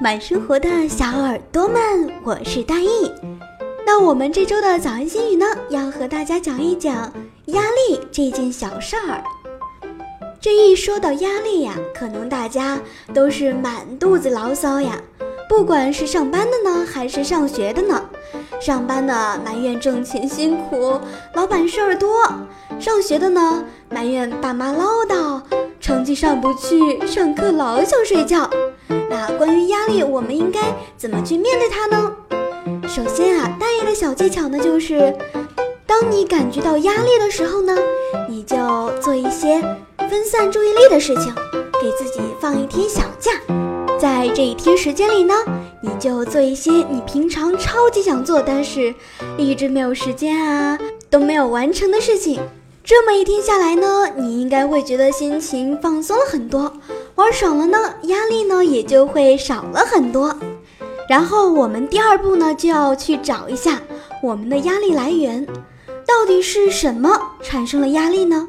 慢生活的小耳朵们，我是大意。那我们这周的早安心语呢，要和大家讲一讲压力这件小事儿。这一说到压力呀，可能大家都是满肚子牢骚呀。不管是上班的呢，还是上学的呢，上班的埋怨挣钱辛苦，老板事儿多；上学的呢，埋怨爸妈唠叨，成绩上不去，上课老想睡觉。那关于压力，我们应该怎么去面对它呢？首先啊，大爷的小技巧呢，就是当你感觉到压力的时候呢，你就做一些分散注意力的事情，给自己放一天小假。在这一天时间里呢，你就做一些你平常超级想做，但是一直没有时间啊，都没有完成的事情。这么一天下来呢，你应该会觉得心情放松了很多，玩爽了呢，压力呢也就会少了很多。然后我们第二步呢，就要去找一下我们的压力来源，到底是什么产生了压力呢？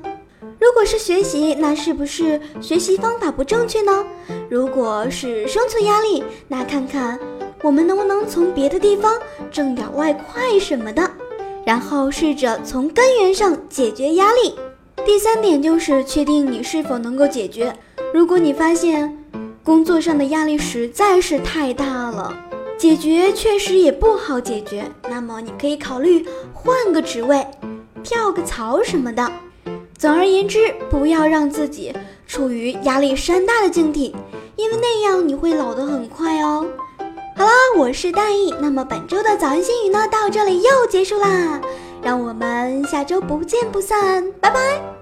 如果是学习，那是不是学习方法不正确呢？如果是生存压力，那看看我们能不能从别的地方挣点外快什么的，然后试着从根源上解决压力。第三点就是确定你是否能够解决。如果你发现工作上的压力实在是太大了，解决确实也不好解决，那么你可以考虑换个职位，跳个槽什么的。总而言之，不要让自己处于压力山大的境地，因为那样你会老得很快哦。好啦，我是大意，那么本周的早安心语呢，到这里又结束啦，让我们下周不见不散，拜拜。